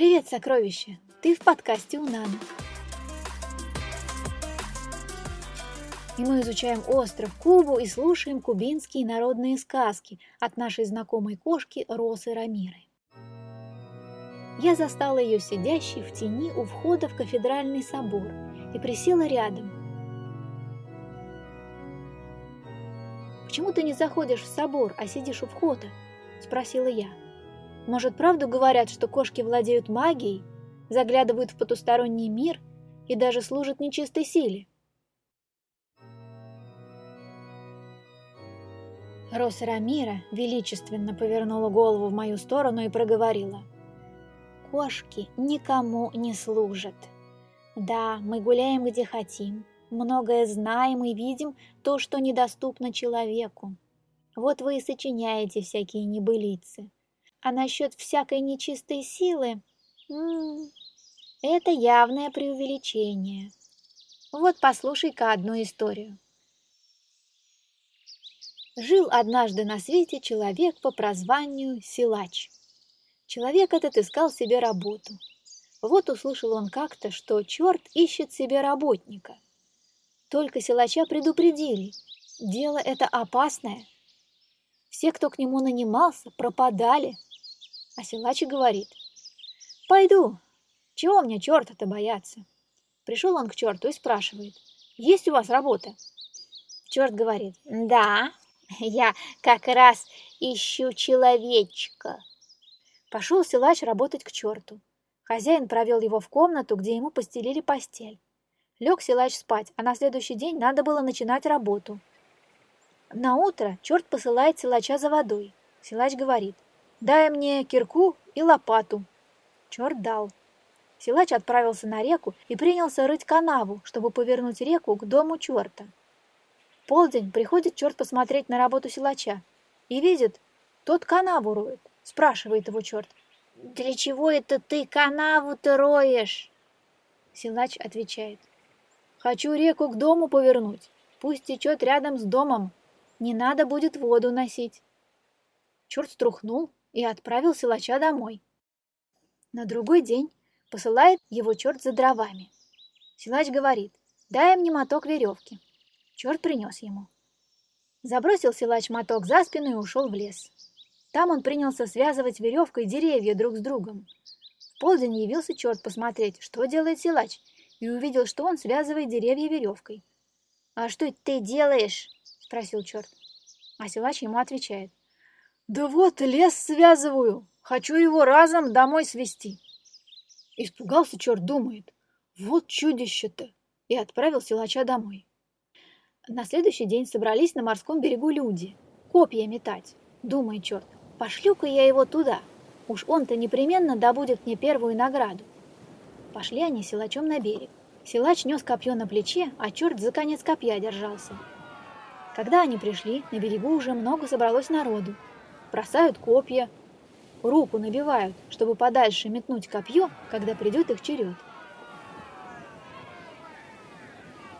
Привет, сокровище! Ты в подкасте Унана. И мы изучаем остров Кубу и слушаем кубинские народные сказки от нашей знакомой кошки Росы Рамиры. Я застала ее сидящей в тени у входа в кафедральный собор и присела рядом. «Почему ты не заходишь в собор, а сидишь у входа?» – спросила я. «Может, правду говорят, что кошки владеют магией, заглядывают в потусторонний мир и даже служат нечистой силе?» Роса Рамира величественно повернула голову в мою сторону и проговорила. «Кошки никому не служат. Да, мы гуляем где хотим, многое знаем и видим то, что недоступно человеку. Вот вы и сочиняете всякие небылицы. А насчет всякой нечистой силы... М -м, это явное преувеличение. Вот послушай-ка одну историю. Жил однажды на свете человек по прозванию Силач. Человек этот искал себе работу. Вот услышал он как-то, что черт ищет себе работника. Только Силача предупредили, дело это опасное. Все, кто к нему нанимался, пропадали. А Силач говорит, «Пойду, чего мне черта-то бояться?» Пришел он к черту и спрашивает, «Есть у вас работа?» Черт говорит, «Да, я как раз ищу человечка. Пошел силач работать к черту. Хозяин провел его в комнату, где ему постелили постель. Лег силач спать, а на следующий день надо было начинать работу. На утро черт посылает силача за водой. Силач говорит, дай мне кирку и лопату. Черт дал. Силач отправился на реку и принялся рыть канаву, чтобы повернуть реку к дому черта полдень приходит черт посмотреть на работу силача и видит, тот канаву роет. Спрашивает его черт, «Для чего это ты канаву-то роешь?» Силач отвечает, «Хочу реку к дому повернуть, пусть течет рядом с домом, не надо будет воду носить». Черт струхнул и отправил силача домой. На другой день посылает его черт за дровами. Силач говорит, дай мне моток веревки. Черт принес ему. Забросил силач моток за спину и ушел в лес. Там он принялся связывать веревкой деревья друг с другом. В полдень явился черт посмотреть, что делает силач, и увидел, что он связывает деревья веревкой. «А что ты делаешь?» — спросил черт. А силач ему отвечает. «Да вот, лес связываю. Хочу его разом домой свести». Испугался черт, думает. «Вот чудище-то!» и отправил силача домой. На следующий день собрались на морском берегу люди. Копья метать. Думает черт, пошлю-ка я его туда. Уж он-то непременно добудет мне первую награду. Пошли они силачом на берег. Силач нес копье на плече, а черт за конец копья держался. Когда они пришли, на берегу уже много собралось народу. Бросают копья, руку набивают, чтобы подальше метнуть копье, когда придет их черед.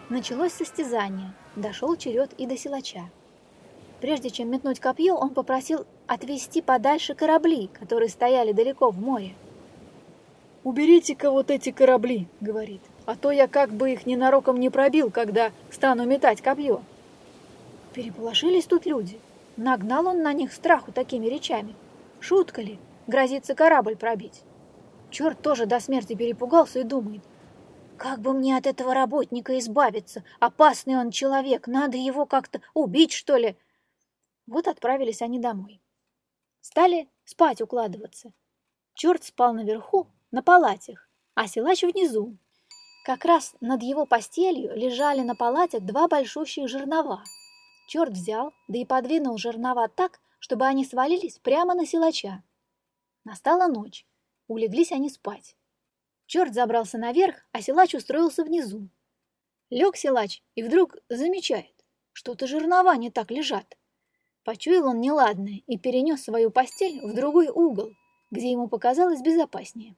Началось состязание. Дошел черед и до силача. Прежде чем метнуть копье, он попросил отвести подальше корабли, которые стояли далеко в море. «Уберите-ка вот эти корабли», — говорит, «а то я как бы их ненароком не пробил, когда стану метать копье». Переполошились тут люди. Нагнал он на них страху такими речами. Шутка ли, грозится корабль пробить? Черт тоже до смерти перепугался и думает, как бы мне от этого работника избавиться? Опасный он человек, надо его как-то убить, что ли? Вот отправились они домой. Стали спать укладываться. Черт спал наверху, на палатях, а силач внизу. Как раз над его постелью лежали на палатях два большущих жернова. Черт взял, да и подвинул жернова так, чтобы они свалились прямо на силача. Настала ночь. Улеглись они спать. Черт забрался наверх, а силач устроился внизу. Лег силач и вдруг замечает, что-то жернова не так лежат. Почуял он неладное и перенес свою постель в другой угол, где ему показалось безопаснее.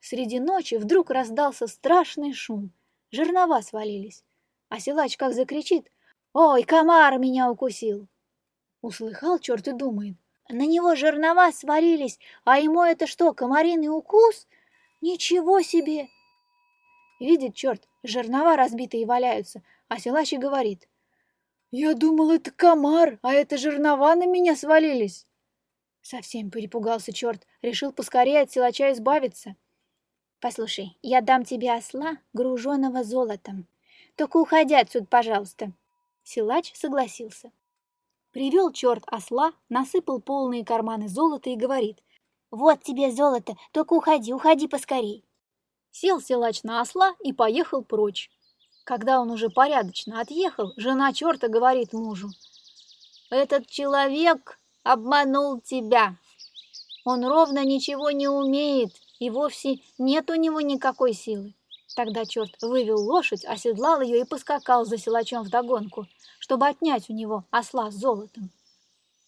Среди ночи вдруг раздался страшный шум. Жернова свалились. А силач как закричит «Ой, комар меня укусил!» Услыхал черт и думает «На него жернова свалились, а ему это что, комариный укус?» Ничего себе! Видит черт, жернова разбитые валяются, а силач говорит. Я думал, это комар, а это жернова на меня свалились. Совсем перепугался черт, решил поскорее от силача избавиться. Послушай, я дам тебе осла, груженного золотом. Только уходи отсюда, пожалуйста. Силач согласился. Привел черт осла, насыпал полные карманы золота и говорит. «Вот тебе золото, только уходи, уходи поскорей». Сел силач на осла и поехал прочь. Когда он уже порядочно отъехал, жена черта говорит мужу. «Этот человек обманул тебя. Он ровно ничего не умеет, и вовсе нет у него никакой силы. Тогда черт вывел лошадь, оседлал ее и поскакал за силачом вдогонку, чтобы отнять у него осла с золотом.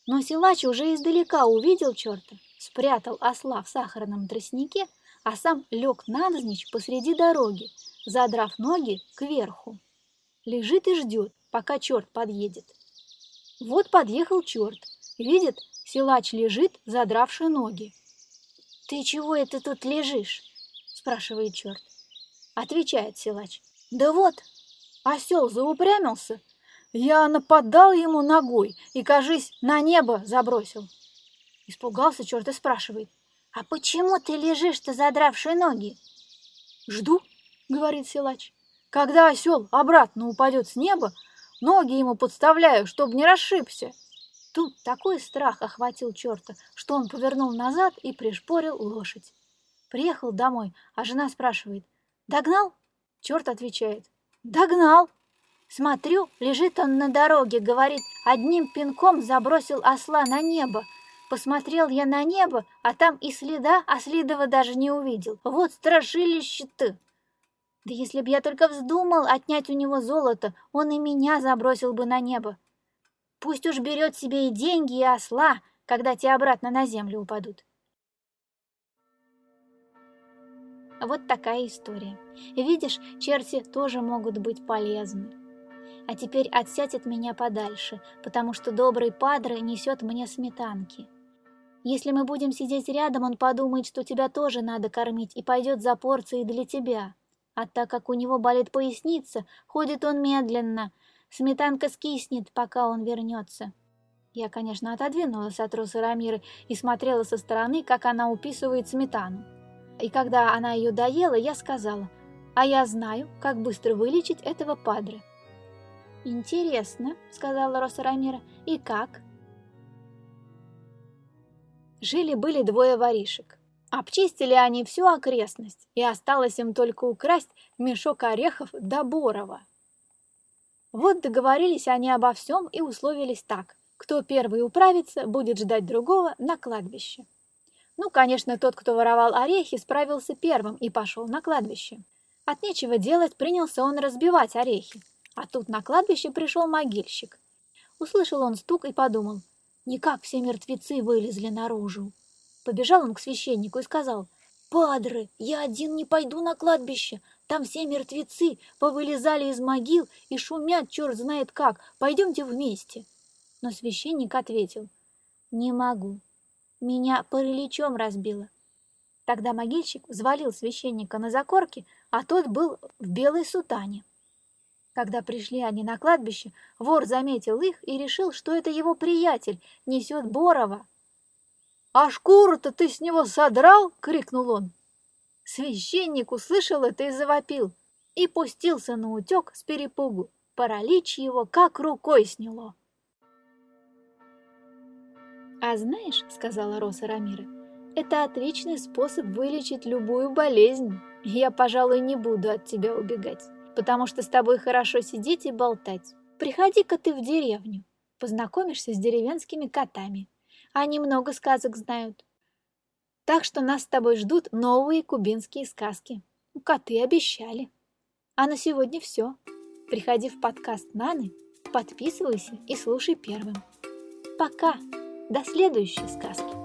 Но силач уже издалека увидел черта, спрятал осла в сахарном тростнике, а сам лег навзничь посреди дороги, задрав ноги кверху. Лежит и ждет, пока черт подъедет. Вот подъехал черт, видит, силач лежит, задравший ноги. «Ты чего это тут лежишь?» – спрашивает черт. Отвечает силач. «Да вот, осел заупрямился. Я нападал ему ногой и, кажись, на небо забросил». Испугался черт и спрашивает. «А почему ты лежишь-то, задравший ноги?» «Жду», — говорит силач. «Когда осел обратно упадет с неба, ноги ему подставляю, чтобы не расшибся». Тут такой страх охватил черта, что он повернул назад и пришпорил лошадь. Приехал домой, а жена спрашивает, «Догнал?» Черт отвечает, «Догнал!» Смотрю, лежит он на дороге, говорит, одним пинком забросил осла на небо. Посмотрел я на небо, а там и следа Ослидова даже не увидел. Вот страшилище-то! Да если б я только вздумал отнять у него золото, он и меня забросил бы на небо. Пусть уж берет себе и деньги, и осла, когда те обратно на землю упадут. Вот такая история. Видишь, черти тоже могут быть полезны. А теперь отсядь от меня подальше, потому что добрый падре несет мне сметанки. Если мы будем сидеть рядом, он подумает, что тебя тоже надо кормить, и пойдет за порцией для тебя. А так как у него болит поясница, ходит он медленно — Сметанка скиснет, пока он вернется. Я, конечно, отодвинулась от Росы Рамиры и смотрела со стороны, как она уписывает сметану. И когда она ее доела, я сказала, а я знаю, как быстро вылечить этого падре. «Интересно», — сказала Роса Рамира, — «и как?» Жили-были двое воришек. Обчистили они всю окрестность, и осталось им только украсть мешок орехов до Борова. Вот договорились они обо всем и условились так. Кто первый управится, будет ждать другого на кладбище. Ну, конечно, тот, кто воровал орехи, справился первым и пошел на кладбище. От нечего делать принялся он разбивать орехи. А тут на кладбище пришел могильщик. Услышал он стук и подумал, никак все мертвецы вылезли наружу. Побежал он к священнику и сказал, «Падре, я один не пойду на кладбище, там все мертвецы повылезали из могил и шумят черт знает как. Пойдемте вместе. Но священник ответил, не могу. Меня параличом разбило. Тогда могильщик взвалил священника на закорки, а тот был в белой сутане. Когда пришли они на кладбище, вор заметил их и решил, что это его приятель несет Борова. «А шкуру-то ты с него содрал?» — крикнул он. Священник услышал это и завопил, и пустился на утек с перепугу. Паралич его как рукой сняло. «А знаешь, — сказала Роса Рамира, — это отличный способ вылечить любую болезнь. Я, пожалуй, не буду от тебя убегать, потому что с тобой хорошо сидеть и болтать. Приходи-ка ты в деревню, познакомишься с деревенскими котами. Они много сказок знают. Так что нас с тобой ждут новые кубинские сказки. Коты обещали. А на сегодня все. Приходи в подкаст Наны, подписывайся и слушай первым. Пока! До следующей сказки!